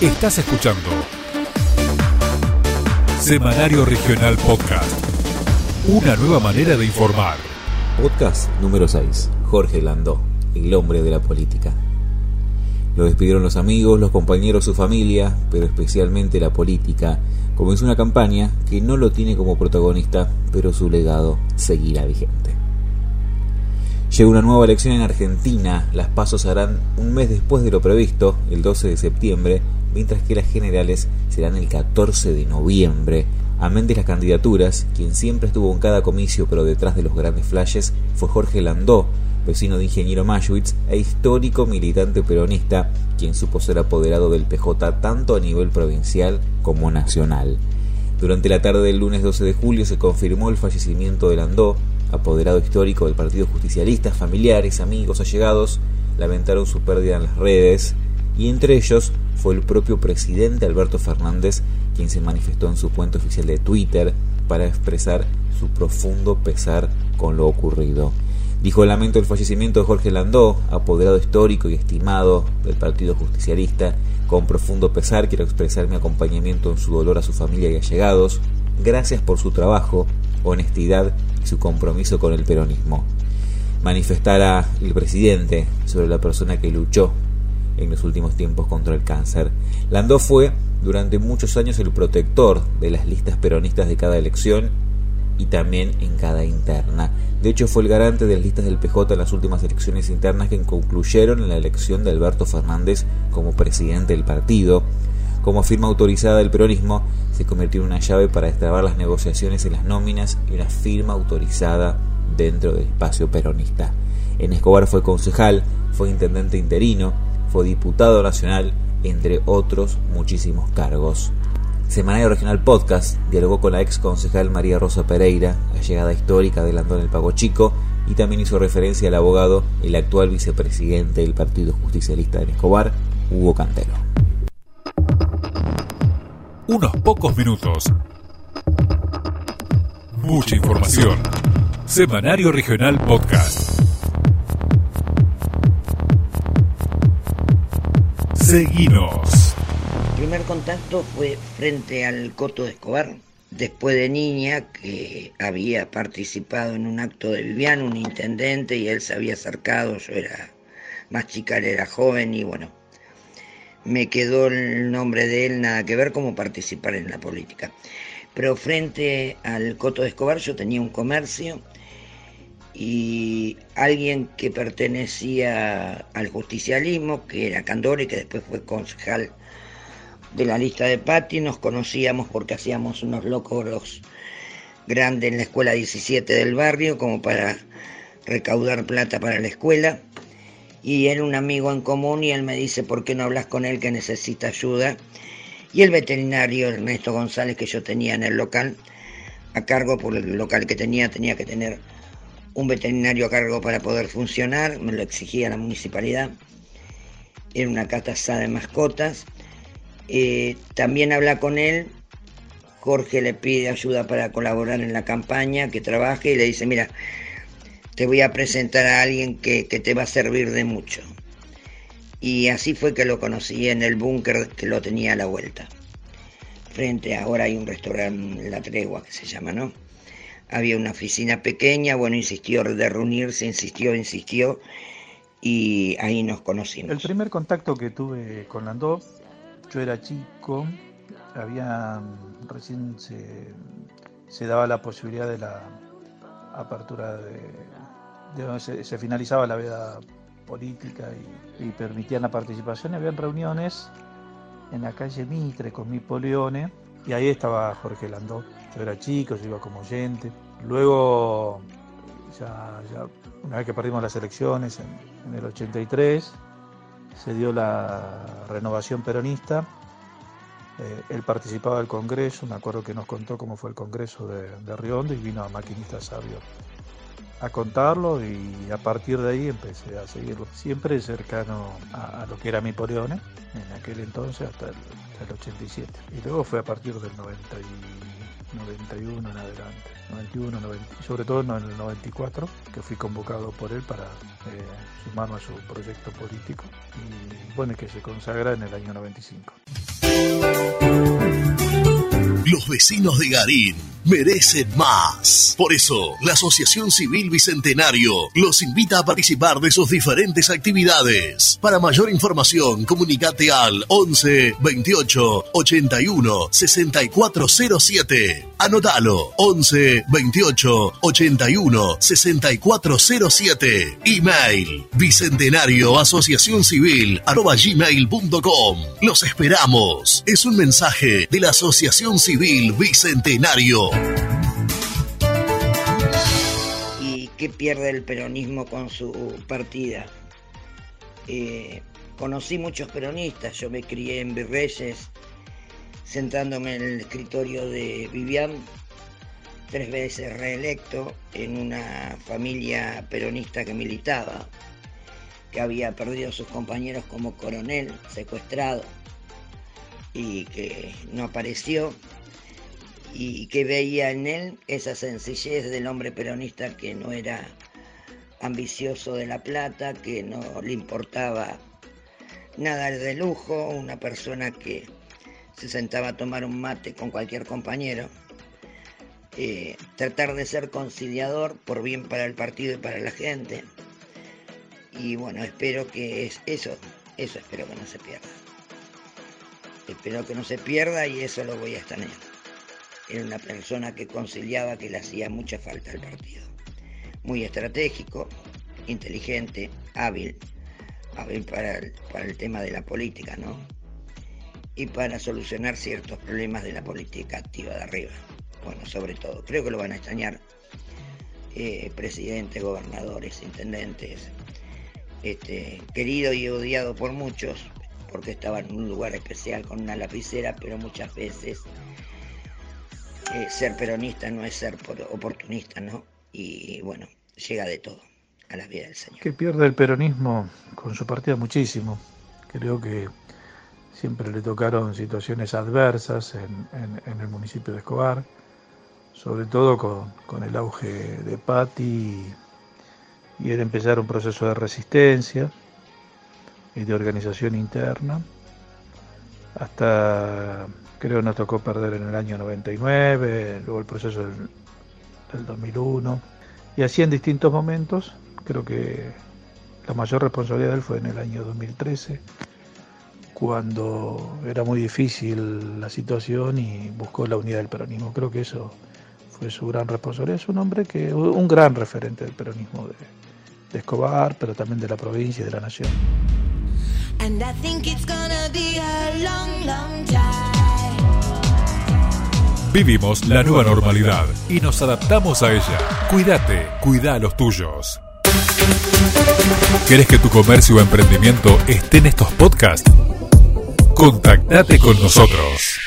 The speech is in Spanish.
Estás escuchando Semanario Regional Podcast. Una nueva manera de informar. Podcast número 6. Jorge Landó, el hombre de la política. Lo despidieron los amigos, los compañeros, su familia, pero especialmente la política. Comenzó una campaña que no lo tiene como protagonista, pero su legado seguirá vigente. Llega una nueva elección en Argentina, las pasos harán un mes después de lo previsto, el 12 de septiembre, mientras que las generales serán el 14 de noviembre. Amén de las candidaturas, quien siempre estuvo en cada comicio pero detrás de los grandes flashes fue Jorge Landó, vecino de Ingeniero Maschwitz e histórico militante peronista, quien supo ser apoderado del PJ tanto a nivel provincial como nacional. Durante la tarde del lunes 12 de julio se confirmó el fallecimiento de Landó, apoderado histórico del Partido Justicialista, familiares, amigos, allegados, lamentaron su pérdida en las redes, y entre ellos fue el propio presidente Alberto Fernández quien se manifestó en su cuenta oficial de Twitter para expresar su profundo pesar con lo ocurrido. Dijo lamento el fallecimiento de Jorge Landó, apoderado histórico y estimado del Partido Justicialista. Con profundo pesar quiero expresar mi acompañamiento en su dolor a su familia y allegados. Gracias por su trabajo, honestidad y su compromiso con el peronismo. Manifestará el presidente sobre la persona que luchó en los últimos tiempos contra el cáncer. Landó fue durante muchos años el protector de las listas peronistas de cada elección y también en cada interna. De hecho, fue el garante de las listas del PJ en las últimas elecciones internas que concluyeron en la elección de Alberto Fernández como presidente del partido. Como firma autorizada del peronismo, se convirtió en una llave para destrabar las negociaciones en las nóminas y una firma autorizada dentro del espacio peronista. En Escobar fue concejal, fue intendente interino, diputado nacional, entre otros muchísimos cargos. Semanario Regional Podcast dialogó con la ex concejal María Rosa Pereira, allegada histórica de Landón el Pago Chico, y también hizo referencia al abogado, el actual vicepresidente del Partido Justicialista de Escobar, Hugo Cantero. Unos pocos minutos. Mucha información. Semanario Regional Podcast. Seguinos. El primer contacto fue frente al Coto de Escobar, después de niña que había participado en un acto de Vivian, un intendente, y él se había acercado, yo era más chica, él era joven y bueno, me quedó el nombre de él, nada que ver como participar en la política. Pero frente al Coto de Escobar yo tenía un comercio y alguien que pertenecía al justicialismo, que era Candor y que después fue concejal de la lista de Patti, nos conocíamos porque hacíamos unos locos grandes en la escuela 17 del barrio como para recaudar plata para la escuela. Y era un amigo en común y él me dice, ¿por qué no hablas con él que necesita ayuda? Y el veterinario Ernesto González que yo tenía en el local, a cargo por el local que tenía, tenía que tener un veterinario a cargo para poder funcionar, me lo exigía la municipalidad. Era una casa de mascotas. Eh, también habla con él. Jorge le pide ayuda para colaborar en la campaña, que trabaje y le dice, mira, te voy a presentar a alguien que, que te va a servir de mucho. Y así fue que lo conocí en el búnker que lo tenía a la vuelta. Frente ahora hay un restaurante La Tregua que se llama, ¿no? Había una oficina pequeña, bueno, insistió de reunirse, insistió, insistió, y ahí nos conocimos. El primer contacto que tuve con Landó, yo era chico, había recién se, se daba la posibilidad de la apertura de, de se, finalizaba la vida política y, y permitían la participación, habían reuniones en la calle Mitre con mi Polione, y ahí estaba Jorge Landó. Yo era chico, yo iba como oyente. Luego, ya, una vez que perdimos las elecciones en, en, el 83, se dio la renovación peronista. Eh, él participaba del Congreso, me acuerdo que nos contó cómo fue el Congreso de, de Riondo y vino a Maquinista Sabio a contarlo y a partir de ahí empecé a seguirlo. Siempre cercano a, lo que era mi Polione en aquel entonces hasta el, hasta el 87. Y luego fue a partir del 90 y 91 en adelante. 91, 90, sobre todo en el 94, que fui convocado por él para eh, sumarme a su proyecto político y bueno, que se consagra en el año 95. Los vecinos de Garín merecen más. Por eso, la Asociación Civil Bicentenario los invita a participar de sus diferentes actividades. Para mayor información, comunicate al 11 28 81 6407. Anótalo 11 28 81 6407. Email bicentenario asociación civil arroba gmail.com. Los esperamos. Es un mensaje de la Asociación Civil Bicentenario. ¿Y qué pierde el peronismo con su partida? Eh, conocí muchos peronistas, yo me crié en Virreyes, sentándome en el escritorio de Vivian, tres veces reelecto en una familia peronista que militaba, que había perdido a sus compañeros como coronel, secuestrado, y que no apareció y que veía en él esa sencillez del hombre peronista que no era ambicioso de la plata, que no le importaba nada de lujo, una persona que se sentaba a tomar un mate con cualquier compañero, eh, tratar de ser conciliador por bien para el partido y para la gente. Y bueno, espero que es eso, eso espero que no se pierda. Espero que no se pierda y eso lo voy a extrañar. Era una persona que conciliaba, que le hacía mucha falta al partido. Muy estratégico, inteligente, hábil, hábil para el, para el tema de la política, ¿no? Y para solucionar ciertos problemas de la política activa de arriba. Bueno, sobre todo, creo que lo van a extrañar eh, presidentes, gobernadores, intendentes, este, querido y odiado por muchos, porque estaba en un lugar especial con una lapicera, pero muchas veces eh, ser peronista no es ser oportunista, ¿no? Y bueno, llega de todo a la vida del Señor. Que pierde el peronismo con su partida muchísimo. Creo que siempre le tocaron situaciones adversas en, el municipio de Escobar, sobre todo con, con el auge de Patti y, y el empezar un proceso de resistencia y de organización interna, hasta Creo nos tocó perder en el año 99, luego el proceso del, 2001. Y así en distintos momentos, creo que la mayor responsabilidad de él fue en el año 2013, cuando era muy difícil la situación y buscó la unidad del peronismo. Creo que eso fue su gran responsabilidad. Es un hombre que, un gran referente del peronismo de, de Escobar, pero también de la provincia y de la nación. Vivimos la nueva normalidad y nos adaptamos a ella. Cuídate, cuida a los tuyos. ¿Querés que tu comercio o emprendimiento esté en estos podcasts? Contactate con nosotros.